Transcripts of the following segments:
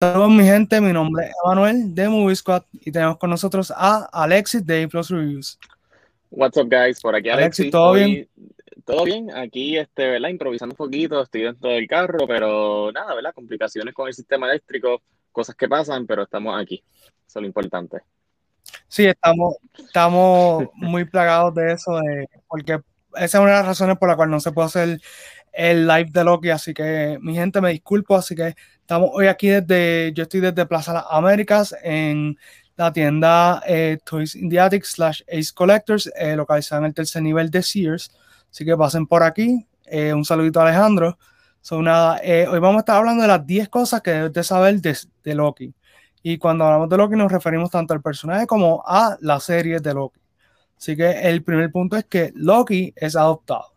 Saludos mi gente, mi nombre es Emanuel de Movie Squad y tenemos con nosotros a Alexis de A Plus Reviews. What's up guys, por aquí Alexis. Alexis ¿todo bien? Todo bien, aquí este, ¿verdad? improvisando un poquito, estoy dentro del carro, pero nada, ¿verdad? Complicaciones con el sistema eléctrico, cosas que pasan, pero estamos aquí, eso es lo importante. Sí, estamos, estamos muy plagados de eso, porque esa es una de las razones por la cual no se puede hacer el live de Loki, así que mi gente me disculpo, así que estamos hoy aquí desde, yo estoy desde Plaza Las Américas en la tienda eh, Toys in slash Ace Collectors, eh, localizada en el tercer nivel de Sears, así que pasen por aquí, eh, un saludito a Alejandro. So, nada, eh, hoy vamos a estar hablando de las 10 cosas que debes de saber de, de Loki. Y cuando hablamos de Loki nos referimos tanto al personaje como a la serie de Loki. Así que el primer punto es que Loki es adoptado.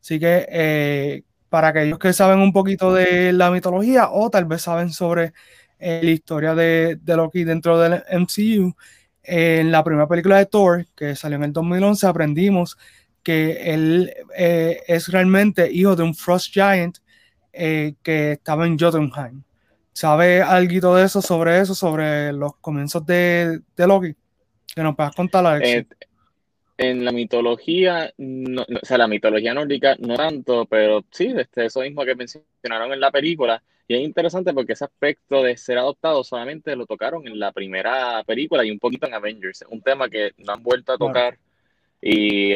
Así que para aquellos que saben un poquito de la mitología o tal vez saben sobre eh, la historia de, Loki dentro del MCU, en la primera película de Thor, que salió en el 2011, aprendimos que él eh, es realmente hijo de un Frost Giant que estaba en Jotunheim. ¿Sabe algo de eso, sobre eso, sobre los comienzos de, de Loki? Que nos puedas contar, Alex en la mitología, no, o sea, la mitología nórdica no tanto, pero sí, este, eso mismo que mencionaron en la película. Y es interesante porque ese aspecto de ser adoptado solamente lo tocaron en la primera película y un poquito en Avengers. Un tema que no han vuelto a tocar y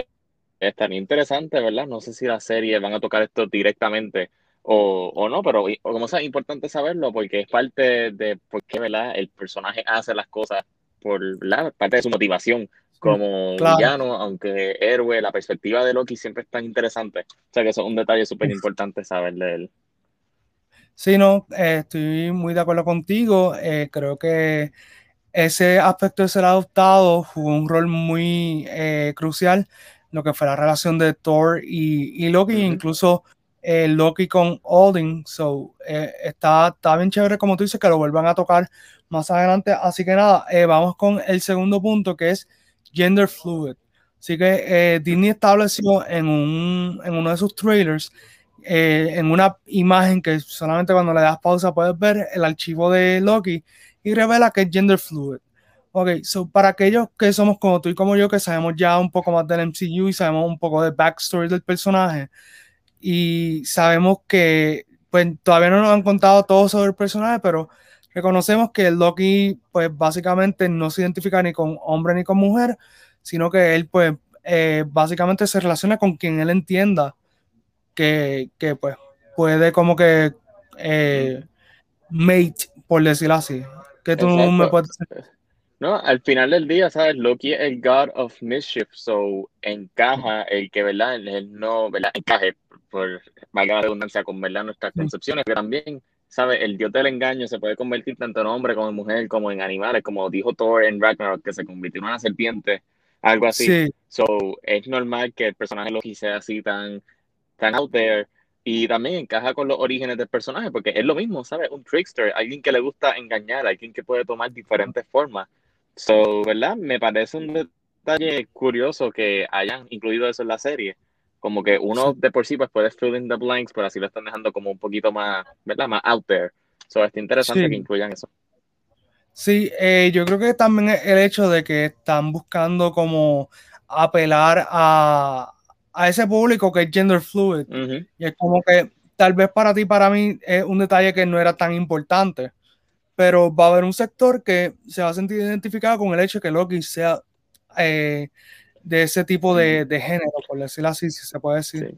es tan interesante, ¿verdad? No sé si la serie van a tocar esto directamente o, o no, pero como sea, es importante saberlo porque es parte de por qué, ¿verdad? El personaje hace las cosas por la parte de su motivación como villano, aunque héroe, la perspectiva de Loki siempre es tan interesante. O sea que eso es un detalle súper importante saber de él. Sí, no, eh, estoy muy de acuerdo contigo. Eh, creo que ese aspecto de ser adoptado jugó un rol muy eh, crucial lo que fue la relación de Thor y, Loki, incluso Loki con Odin. So, está, está bien chévere, como tú dices, que lo vuelvan a tocar más adelante. Así que nada, vamos con el segundo punto que es gender fluid. Así que eh, Disney estableció en, un, en uno de sus trailers, eh, en una imagen que solamente cuando le das pausa puedes ver el archivo de Loki y revela que es gender fluid. Ok, so para aquellos que somos como tú y como yo, que sabemos ya un poco más del MCU y sabemos un poco de backstory del personaje, y sabemos que pues todavía no nos han contado todo sobre el personaje, pero reconocemos que Loki, pues básicamente no se identifica ni con hombre ni con mujer, sino que él, pues, eh, básicamente se relaciona con quien él entienda que, que pues, puede como que eh, mate, por decirlo así. Que tú me puedes? No, al final del día, ¿sabes? Loki es el God of Mischief, so encaja el que, ¿verdad? Él no, ¿verdad? Encaje, por valga la redundancia, con, ¿verdad? Nuestras concepciones, pero también ¿sabes? El dios del engaño se puede convertir tanto en hombre como en mujer, como en animales, como dijo Thor en Ragnarok, que se convirtió en una serpiente, algo así. So, es normal que el personaje Loki sea así tan, tan out there y también encaja con los orígenes del personaje, porque es lo mismo, ¿sabes? Un trickster, alguien que le gusta engañar, alguien que puede tomar diferentes formas. So, ¿verdad? Me parece un detalle curioso que hayan incluido eso en la serie como que uno de por sí pues puede fill in the blanks, pero así lo están dejando como un poquito más, ¿verdad? Más out there. So, está interesante que incluyan eso. Sí, eh, yo creo que también el hecho de que están buscando como apelar a, a ese público que es gender fluid. Y es como que tal vez para ti, para mí, es un detalle que no era tan importante. Pero va a haber un sector que se va a sentir identificado con el hecho de que Loki sea eh, de ese tipo de, de, género, por decirlo así, si se puede decir.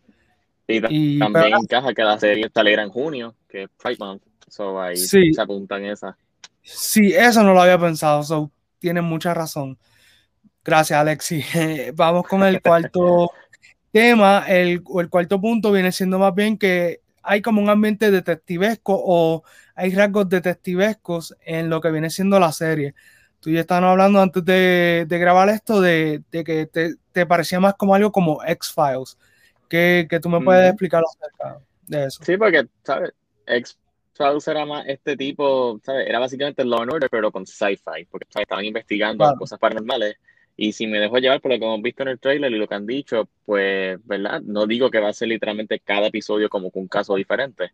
Y, también encaja que la serie saliera en junio, que es Pride Month, so ahí se apuntan esas. Sí, eso no lo había pensado, so tienen mucha razón. Gracias, Alexi. Vamos con el cuarto tema. El, el cuarto punto viene siendo más bien que hay como un ambiente detectivesco o hay rasgos detectivescos en lo que viene siendo la serie tú ya estábamos hablando antes de, grabar esto de, que te, parecía más como algo como X-Files. que, tú me puedes explicar acerca de eso. Sí, porque, ¿sabes? X-Files era más este tipo, ¿sabes? Era básicamente Law and Order, pero con sci-fi, porque estaban investigando cosas paranormales. Y si me dejo llevar por lo que hemos visto en el trailer y lo que han dicho, pues, ¿verdad? No digo que va a ser literalmente cada episodio como un caso diferente,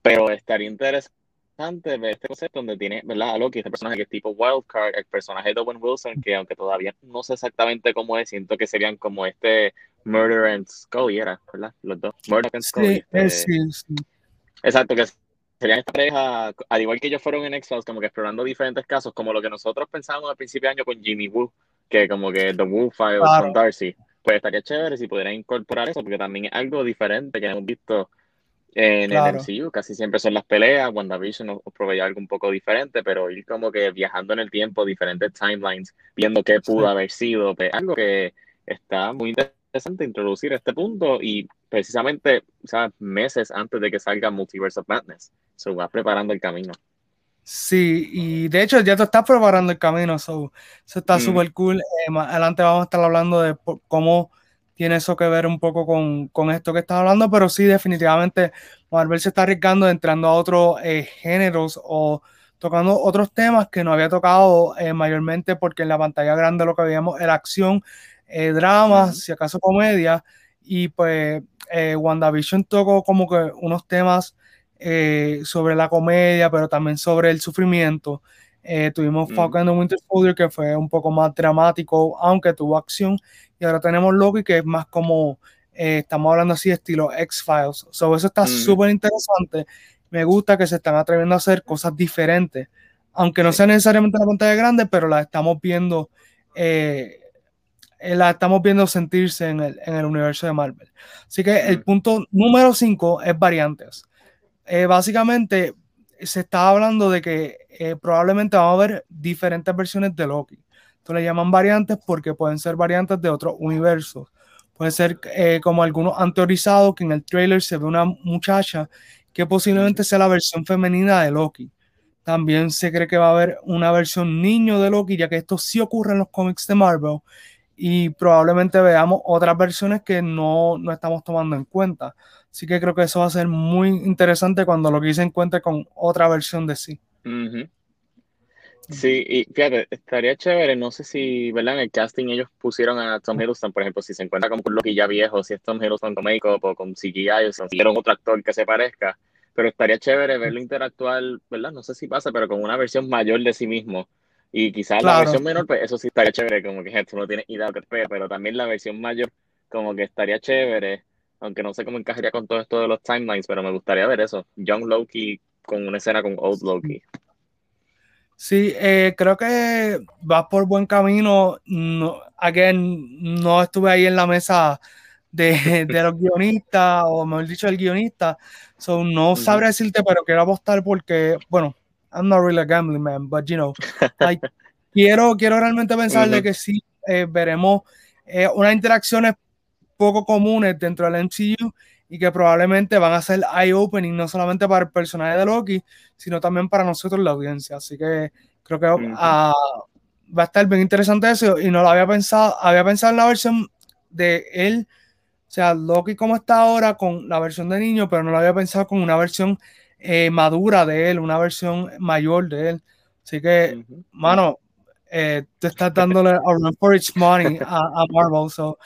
pero estaría interesante ver este concepto donde tiene, ¿verdad? A Loki, este personaje que es tipo Wildcard, el personaje de Owen Wilson, que aunque todavía no sé exactamente cómo es, siento que serían como este Murder and Scully, era, ¿verdad? Los dos. Murder and Scully. Sí, sí, sí. Exacto, que serían esta pareja, al igual que ellos fueron en X-Files, como que explorando diferentes casos, como lo que nosotros pensábamos al principio de año con Jimmy Woo, que como que The Woo Files con Darcy. Pues estaría chévere si pudieran incorporar eso, porque también es algo diferente que hemos visto en el MCU. Casi siempre son las peleas, WandaVision nos provee algo un poco diferente, pero ir como que viajando en el tiempo, diferentes timelines, viendo qué pudo haber sido, pues, algo que está muy interesante introducir este punto y precisamente o meses antes de que salga Multiverse of Madness. Se va preparando el camino. Sí, y de hecho ya te estás preparando el camino, eso está mm. súper cool. Eh, más adelante vamos a estar hablando de cómo tiene eso que ver un poco con, con esto que estás hablando, pero sí, definitivamente Marvel se está arriesgando entrando a otros eh, géneros o tocando otros temas que no había tocado eh, mayormente porque en la pantalla grande lo que veíamos era acción, drama, si acaso comedia, y pues WandaVision tocó como que unos temas eh, sobre la comedia, pero también sobre el sufrimiento. Eh, tuvimos mm. Falcon and Winter Soldier, que fue un poco más dramático, aunque tuvo acción. Y ahora tenemos Loki, que es más como, eh, estamos hablando así, estilo X-Files. So, eso está mm. súper interesante. Me gusta que se están atreviendo a hacer cosas diferentes, aunque no sea necesariamente la pantalla grande, pero la estamos viendo. la estamos viendo sentirse en el, en el universo de Marvel. Así que el mm. punto número 5 es variantes. Eh, básicamente se está hablando de que eh, probablemente vamos a ver diferentes versiones de Loki. Entonces le llaman variantes porque pueden ser variantes de otros universos. Puede ser eh, como algunos han teorizado que en el trailer se ve una muchacha que posiblemente sea la versión femenina de Loki. También se cree que va a haber una versión niño de Loki, ya que esto sí ocurre en los cómics de Marvel. Y probablemente veamos otras versiones que no, no estamos tomando en cuenta. Así que creo que eso va a ser muy interesante cuando lo que se encuentre con otra versión de sí. Sí, y fíjate, estaría chévere, no sé si, ¿verdad? En el casting ellos pusieron a Tom Hiddleston, por ejemplo, si se encuentra con un Loki ya viejo, si es Tom Hiddleston con make-up o con CGI, o si consiguieron otro actor que se parezca, pero estaría chévere verlo interactuar, ¿verdad? No sé si pasa, pero con una versión mayor de sí mismo. Y quizás la versión menor, pues eso sí estaría chévere, como que gente no tiene idea de qué pero también la versión mayor, como que estaría chévere aunque no sé cómo encajaría con todo esto de los timelines, pero me gustaría ver eso. Young Loki con una escena con Old Loki. Sí, eh, creo que vas por buen camino. No, again, no estuve ahí en la mesa de, de los guionistas, o mejor dicho, el guionista. So, no sabré decirte, pero quiero apostar porque, bueno, I'm not really a gambling man, but you know, quiero, quiero realmente pensar de que sí eh, veremos eh, unas interacciones poco comunes dentro del MCU y que probablemente van a ser eye-opening no solamente para el personaje de Loki, sino también para nosotros la audiencia. Así que creo que ah, va a estar bien interesante eso y no lo había pensado, había pensado en la versión de él, o sea, Loki como está ahora con la versión de niño, pero no lo había pensado con una versión eh, madura de él, una versión mayor de él. Así que, mano, eh, te estás dándole a run for its money a, a Marvel. So,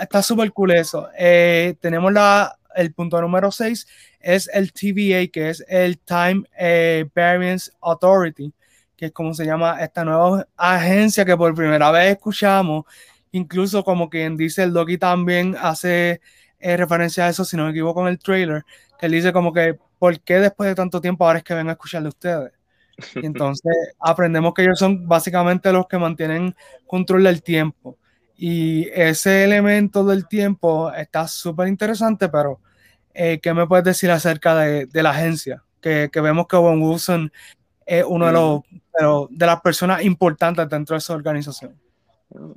Está súper cool eso. Eh, tenemos la, el punto número 6, es el TVA, que es el Time eh, Variance Authority, que es como se llama esta nueva agencia que por primera vez escuchamos. Incluso como quien dice, el Loki también hace eh, referencia a eso, si no me equivoco, en el trailer, que él dice como que, ¿por qué después de tanto tiempo ahora es que ven a escucharle a ustedes? Y entonces aprendemos que ellos son básicamente los que mantienen control del tiempo. Y ese elemento del tiempo está súper interesante, pero eh, ¿qué me puedes decir acerca de, de la agencia? Que, que, vemos que Owen Wilson es uno de, los, de las personas importantes dentro de esa organización.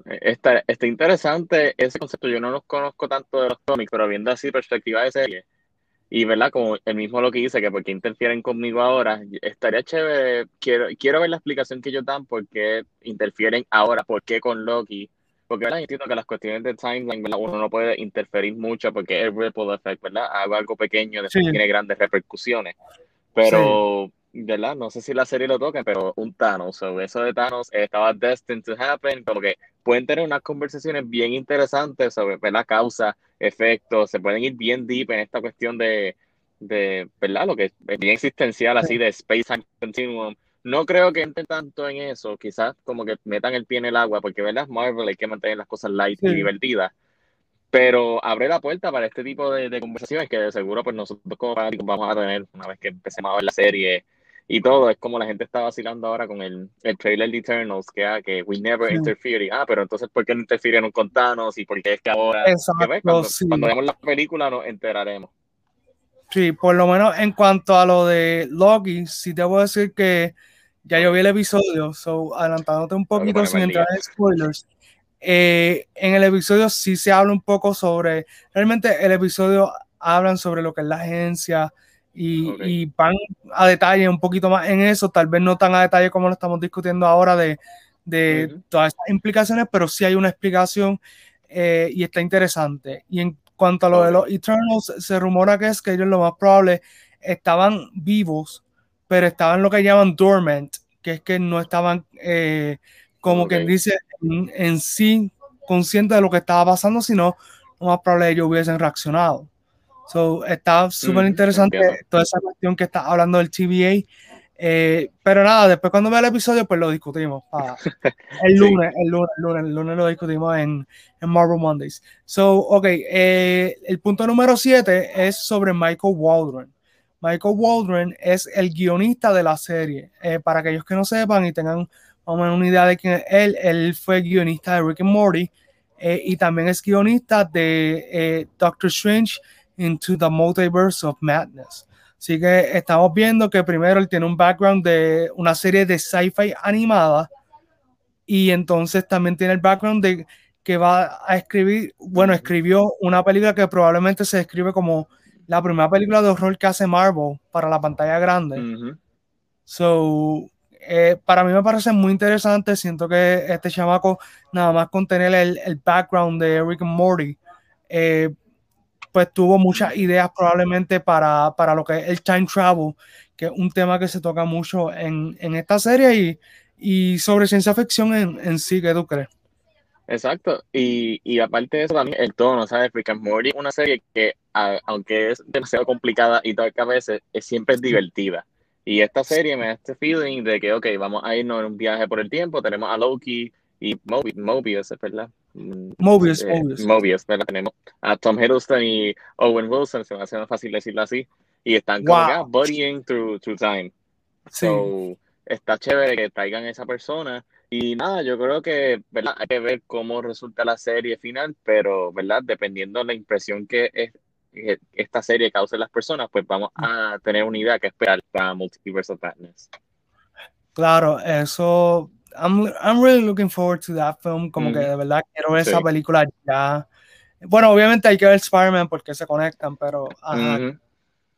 Está, está interesante ese concepto. Yo no los conozco tanto de los cómics, pero viendo así perspectiva de serie, y verdad, como el mismo lo que dice, que porque interfieren conmigo ahora, estaría chévere, quiero, quiero ver la explicación que ellos dan, por qué interfieren ahora, por qué con Loki, porque ¿verdad? entiendo que las cuestiones de timeline, ¿verdad? uno no puede interferir mucho porque es ripple effect, ¿verdad? Hago algo pequeño, después tiene grandes repercusiones. Pero, ¿verdad? No sé si la serie lo toca, pero un Thanos, o eso de Thanos estaba destined to happen, como que pueden tener unas conversaciones bien interesantes sobre, ¿verdad? Causa, efecto, se pueden ir bien deep en esta cuestión de, de, ¿verdad? Lo que es bien existencial, así de Space Time Continuum. No creo que entren tanto en eso, quizás como que metan el pie en el agua, porque, ¿verdad? Marvel hay que mantener las cosas light y divertidas. Pero abre la puerta para este tipo de, conversaciones que de seguro pues nosotros como fanáticos vamos a tener una vez que empecemos a ver la serie y todo. Es como la gente está vacilando ahora con el, el trailer de Eternals, que, ah, que we never interfere. Ah, pero entonces, ¿por qué no interfirieron con Thanos? ¿Y por qué es que ahora? cuando, cuando veamos la película nos enteraremos. Sí, por lo menos en cuanto a lo de Loki, sí debo decir que ya yo vi el episodio, so adelantándote un poquito sin entrar en spoilers. Eh, en el episodio sí se habla un poco sobre, realmente el episodio hablan sobre lo que es la agencia y, van a detalle un poquito más en eso, tal vez no tan a detalle como lo estamos discutiendo ahora de, de todas estas implicaciones, pero sí hay una explicación eh, y está interesante. Y en cuanto a lo de los Eternals, se rumora que es que ellos lo más probable estaban vivos, pero estaban lo que llaman dormant, que es que no estaban, eh, como quien dice, en, sí conscientes de lo que estaba pasando, sino lo más probable ellos hubiesen reaccionado. So, está súper interesante toda esa cuestión que está hablando del TVA. Eh, pero nada, después cuando vea el episodio, pues lo discutimos. el, lunes, el, lunes, el lunes, el lunes, lo discutimos en, en Marvel Mondays. So, ok, eh, el punto número 7 es sobre Michael Waldron. Michael Waldron es el guionista de la serie. Eh, para aquellos que no sepan y tengan una idea de quién es él, él fue guionista de Rick and Morty y también es guionista de Doctor Strange Into the Multiverse of Madness. Así que estamos viendo que primero él tiene un background de una serie de sci-fi animada y entonces también tiene el background de que va a escribir, bueno, escribió una película que probablemente se describe como la primera película de horror que hace Marvel para la pantalla grande. So, eh, para mí me parece muy interesante. Siento que este chamaco, nada más con tener el, el background de Rick and Morty, eh, pues tuvo muchas ideas probablemente para, para, lo que es el time travel, que es un tema que se toca mucho en, en esta serie y, y, sobre ciencia ficción en, en, sí, ¿qué tú crees? Exacto, y, y, aparte de eso también el tono, ¿sabes? Rick and Morty una serie que, aunque es demasiado complicada y tal a veces, es siempre divertida. Y esta serie me da este feeling de que, ok, vamos a irnos en un viaje por el tiempo, tenemos a Loki, y Mobius, Mobius ¿verdad? Mm, Mobius, eh, Mobius. Mobius, ¿verdad? Tenemos a Tom Hiddleston y Owen Wilson, se me hace más fácil decirlo así, y están como wow. buddying through, through time. Sí. So, está chévere que traigan a esa persona. Y nada, yo creo que, ¿verdad? Hay que ver cómo resulta la serie final, pero, ¿verdad? Dependiendo de la impresión que, es, que esta serie cause en las personas, pues vamos a tener una idea que esperar para Multiverse of Madness. Claro, eso I'm, I'm really looking forward to that film. Como que de verdad quiero ver esa película ya. Bueno, obviamente hay que ver Spider-Man porque se conectan, pero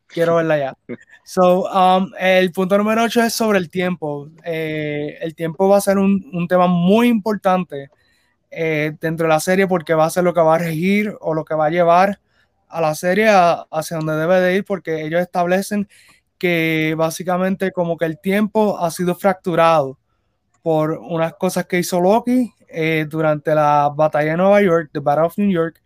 quiero verla ya. So, um, el punto número 8 es sobre el tiempo. Eh, el tiempo va a ser un, un tema muy importante eh, dentro de la serie porque va a ser lo que va a regir o lo que va a llevar a la serie hacia donde debe de ir porque ellos establecen que básicamente como que el tiempo ha sido fracturado por unas cosas que hizo Loki eh, durante la batalla de Nueva York, The Battle of New York,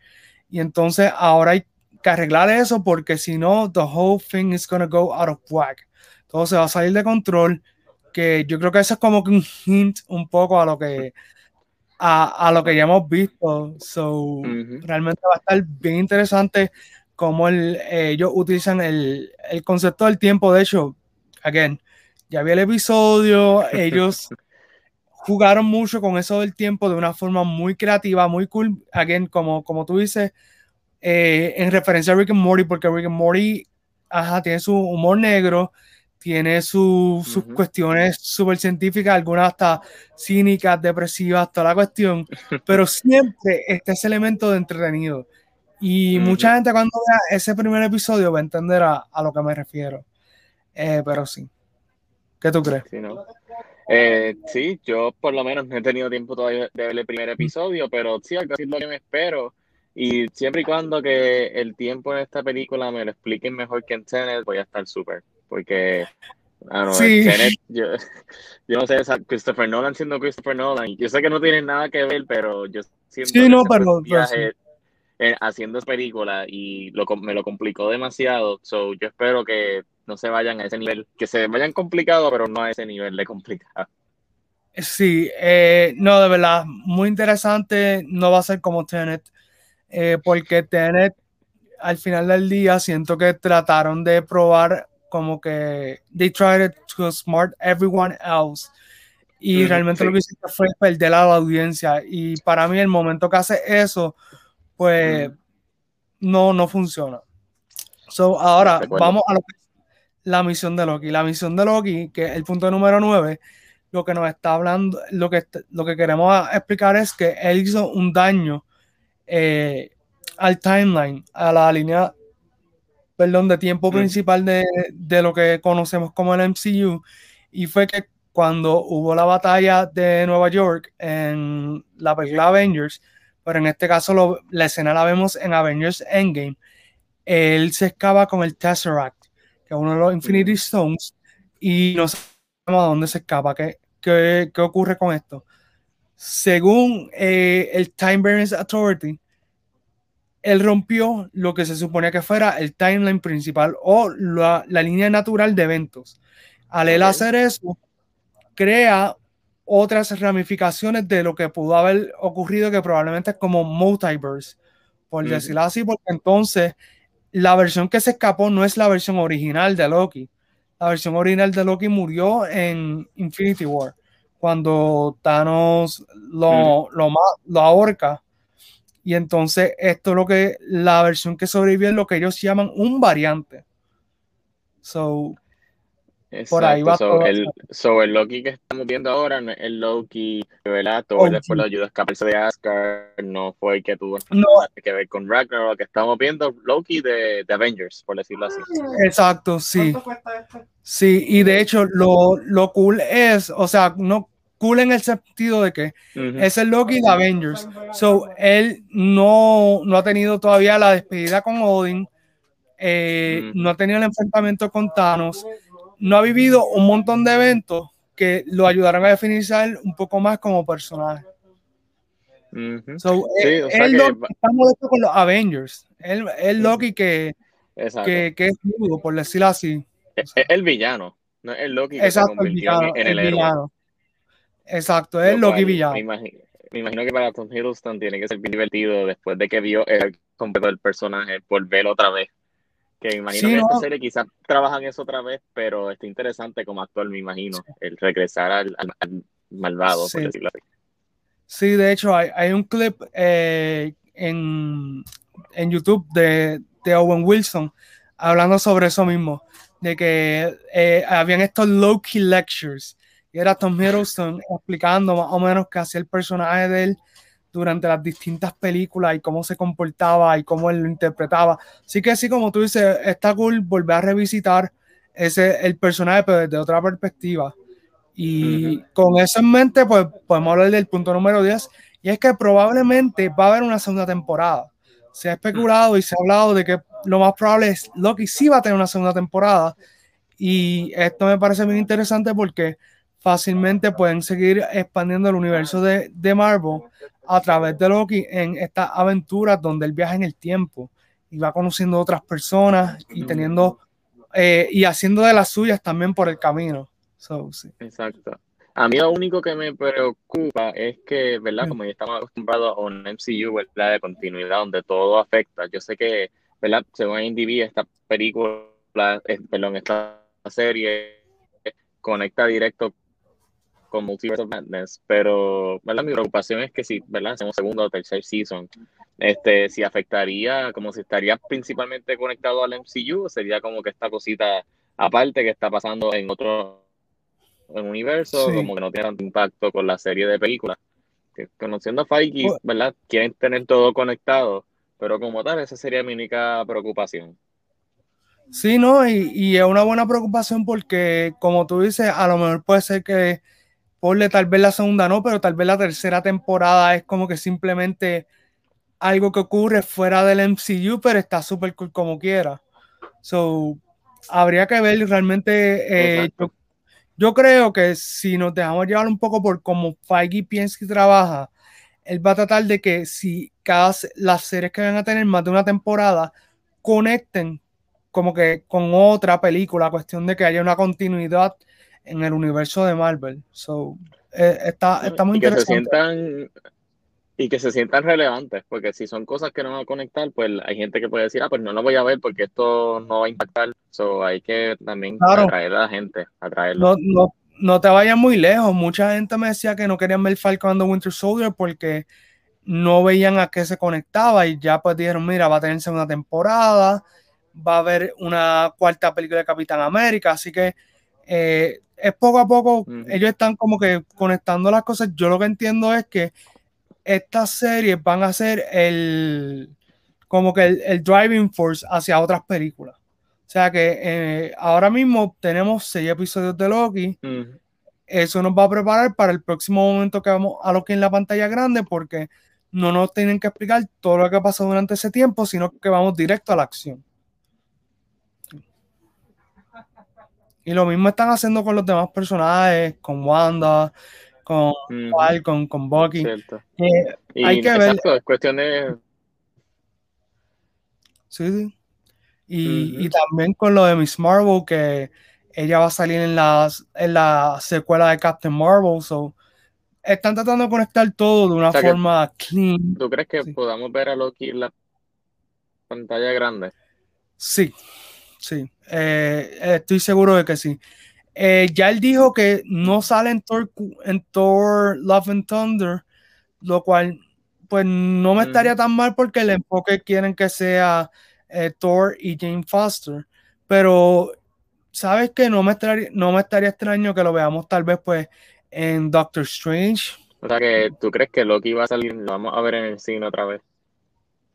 y entonces ahora hay que arreglar eso porque si no, the whole thing is to go out of whack. Todo se va a salir de control, que yo creo que eso es como que un hint un poco a lo que a, a lo que ya hemos visto. So, realmente va a estar bien interesante cómo el, ellos utilizan el, el concepto del tiempo. De hecho, again, ya vi el episodio, ellos jugaron mucho con eso del tiempo de una forma muy creativa, muy cool. Again, como, como tú dices, eh, en referencia a Rick and Morty, porque Rick and Morty ajá, tiene su humor negro, tiene sus cuestiones súper científicas, algunas hasta cínicas, depresivas, toda la cuestión, pero siempre está ese elemento de entretenido. Y mucha gente cuando vea ese primer episodio va a entender a, a lo que me refiero. Eh, pero sí. ¿Qué tú crees? Sí, ¿no? Eh, sí, yo por lo menos no he tenido tiempo todavía de ver el primer episodio, pero sí, algo así es lo que me espero. Y siempre y cuando que el tiempo en esta película me lo expliquen mejor que en Tenet, voy a estar súper. Porque, no, sí. Tenet, yo, yo, no sé, Christopher Nolan siendo Christopher Nolan, yo sé que no tiene nada que ver, pero yo siento sí, no, pero, viaje, eh, haciendo esa película y lo, me lo complicó demasiado. So, yo espero que no se vayan a ese nivel, que se vayan complicado, pero no a ese nivel de complicado. Sí, eh, no, de verdad, muy interesante. No va a ser como Tenet, eh, porque Tenet al final del día siento que trataron de probar como que they tried to smart everyone else. Y realmente lo que hiciste fue perder a la audiencia. Y para mí el momento que hace eso pues no no funciona. So ahora vamos a la misión de Loki. La misión de Loki que es el punto número 9 lo que nos está hablando lo que lo que queremos explicar es que él hizo un daño eh, al timeline, a la línea, perdón, de tiempo mm. principal de, de, lo que conocemos como el MCU, y fue que cuando hubo la batalla de Nueva York en la película Avengers, pero en este caso lo, la escena la vemos en Avengers Endgame, él se escapa con el Tesseract, que es uno de los Infinity mm. Stones, y no sabemos a dónde se escapa. ¿Qué, qué, qué ocurre con esto? Según eh, el Time Variance Authority, él rompió lo que se suponía que fuera el timeline principal o la, línea natural de eventos. Al él hacer eso, crea otras ramificaciones de lo que pudo haber ocurrido, que probablemente es como multiverse, por decirlo así, porque entonces la versión que se escapó no es la versión original de Loki. La versión original de Loki murió en Infinity War, cuando Thanos lo, lo, lo ahorca y entonces esto es lo que la versión que sobrevive es lo que ellos llaman un variante. So, por ahí va todo el, so, el Loki que estamos viendo ahora no es el Loki ¿verdad? Todo después lo ayudó a escaparse de Asgard, no fue el que tuvo que ver con Ragnarok, que estamos viendo Loki de, de, Avengers, por decirlo así. Exacto, sí. Sí, y de hecho lo, lo cool es, o sea, no cool en el sentido de que es el Loki de Avengers. So, él no, no ha tenido todavía la despedida con Odin, eh, no ha tenido el enfrentamiento con Thanos, no ha vivido un montón de eventos que lo ayudaron a definirse un poco más como personaje. so, eh, él, estamos con los Avengers. Él, es Loki que, que, que, es nudo, por decirlo así. Es el villano, no es el Loki que se convirtió en el, Villano. Exacto, es lo que Me imagino, me imagino que para Tom Hiddleston tiene que ser bien divertido después de que vio el completo del personaje por verlo otra vez. Que imagino que en esta serie quizás trabajan eso otra vez, pero está interesante como actor, me imagino, el regresar al, malvado, por decirlo así. Sí, de hecho, hay, hay un clip eh, en, en, YouTube de, de, Owen Wilson hablando sobre eso mismo, de que eh, habían estos low-key lectures y era Tom Hiddleston explicando más o menos qué hacía el personaje de él durante las distintas películas y cómo se comportaba y cómo él lo interpretaba. Así que así como tú dices, está cool volver a revisitar ese, el personaje pero desde otra perspectiva. Y con eso en mente, pues podemos hablar del punto número 10, y es que probablemente va a haber una segunda temporada. Se ha especulado y se ha hablado de que lo más probable es Loki sí va a tener una segunda temporada, y esto me parece muy interesante porque fácilmente pueden seguir expandiendo el universo de, de Marvel a través de Loki en estas aventuras donde él viaja en el tiempo y va conociendo otras personas y teniendo eh, y haciendo de las suyas también por el camino. Exacto. A mí lo único que me preocupa es que, ¿verdad? Como ya estamos acostumbrados a un MCU, ¿verdad? De continuidad, donde todo afecta. Yo sé que, ¿verdad? Según IMDb, esta película, eh, perdón, esta serie conecta directo con Multiverse of Madness, pero ¿verdad? mi preocupación es que si ¿verdad? hacemos segundo o tercer season, este, si afectaría, como si estaría principalmente conectado al MCU, sería como que esta cosita aparte que está pasando en otro en universo, como que no tiene tanto impacto con la serie de películas. Que, conociendo a Feige. ¿verdad? Quieren tener todo conectado, pero como tal, esa sería mi única preocupación. Sí, no, y, y, es una buena preocupación porque, como tú dices, a lo mejor puede ser que Ponle tal vez la segunda no, pero tal vez la tercera temporada es como que simplemente algo que ocurre fuera del MCU, pero está súper cool como quiera. So, habría que ver realmente. Eh, yo, creo que si nos dejamos llevar un poco por cómo Feige piensa y trabaja, él va a tratar de que si cada, las series que van a tener más de una temporada conecten como que con otra película, cuestión de que haya una continuidad en el universo de Marvel. So, eh, está, está muy y interesante. Que se sientan, y que se sientan relevantes, porque si son cosas que no van a conectar, pues hay gente que puede decir, ah, pues no lo voy a ver porque esto no va a impactar. So, hay que también atraer a la gente, atraerlo. No, no, no te vayas muy lejos. Mucha gente me decía que no querían ver Falcon and the Winter Soldier porque no veían a qué se conectaba y ya pues dijeron, mira, va a tener segunda temporada, va a haber una cuarta película de Capitán América, así que eh, es poco a poco, ellos están como que conectando las cosas. Yo lo que entiendo es que estas series van a ser el como que el, driving force hacia otras películas. O sea que eh, ahora mismo tenemos seis episodios de Loki. Eso nos va a preparar para el próximo momento que vamos a Loki en la pantalla grande porque no nos tienen que explicar todo lo que ha pasado durante ese tiempo, sino que vamos directo a la acción. Y lo mismo están haciendo con los demás personajes, con Wanda, con Falcon, con Bucky. Eh, hay que ver. Es cuestión de. Sí, sí. Y, y, también con lo de Miss Marvel, que ella va a salir en, las, en la secuela de Captain Marvel. So, están tratando de conectar todo de una forma clean. ¿Tú crees que podamos ver a Loki en la pantalla grande? Sí, sí. Eh, estoy seguro de que sí. Eh, ya él dijo que no sale en Thor, en Thor Love and Thunder, lo cual pues no me estaría tan mal porque el enfoque quieren que sea eh, Thor y Jane Foster. Pero, ¿sabes que No me, estaría, no me estaría extraño que lo veamos tal vez pues en Doctor Strange. O sea que tú crees que Loki va a salir, lo vamos a ver en el cine otra vez.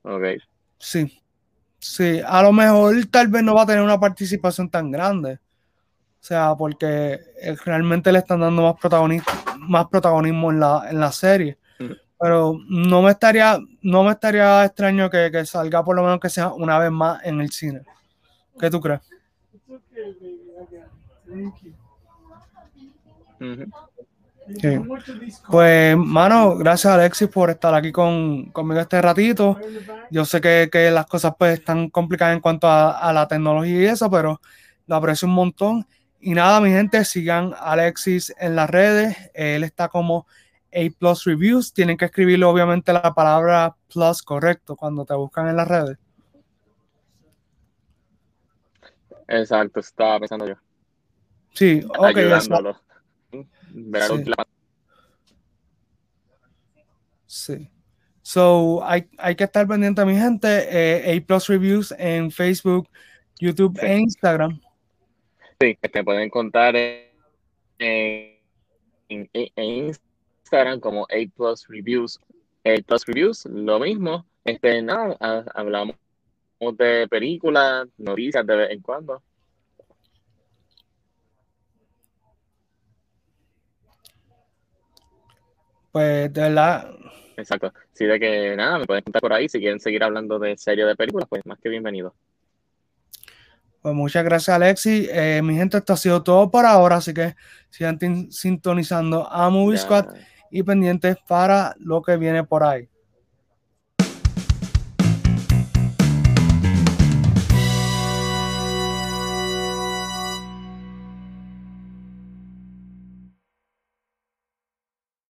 Ok. Sí, Sí, a lo mejor tal vez no va a tener una participación tan grande. O sea, porque realmente le están dando más, más protagonismo en la, en la serie. Mm. Pero no me estaría, no me estaría extraño que, salga por lo menos que sea una vez más en el cine. ¿Qué tú crees? Pues, mano, gracias Alexis por estar aquí con, conmigo este ratito. Yo sé que, que, las cosas pues están complicadas en cuanto a, la tecnología y eso, pero lo aprecio un montón. Y nada, mi gente, sigan a Alexis en las redes. Él está como A Plus Reviews. Tienen que escribirle obviamente la palabra plus correcto cuando te buscan en las redes. Exacto, estaba pensando yo. Sí, ok. Sí. So, hay, hay, que estar pendiente, mi gente. Eh, A Plus Reviews en Facebook, YouTube e Instagram. Sí, que te pueden contar en, en, Instagram como A Plus Reviews. A Plus Reviews, lo mismo. Este, nada, hablamos de películas, noticias de vez en cuando. Pues de verdad. Exacto. Sí, de que nada, me pueden contar por ahí. Si quieren seguir hablando de serie de películas, pues más que bienvenido. Pues muchas gracias, Alexi. Eh, mi gente, esto ha sido todo por ahora, así que sigan sintonizando a Movie Squad y pendientes para lo que viene por ahí.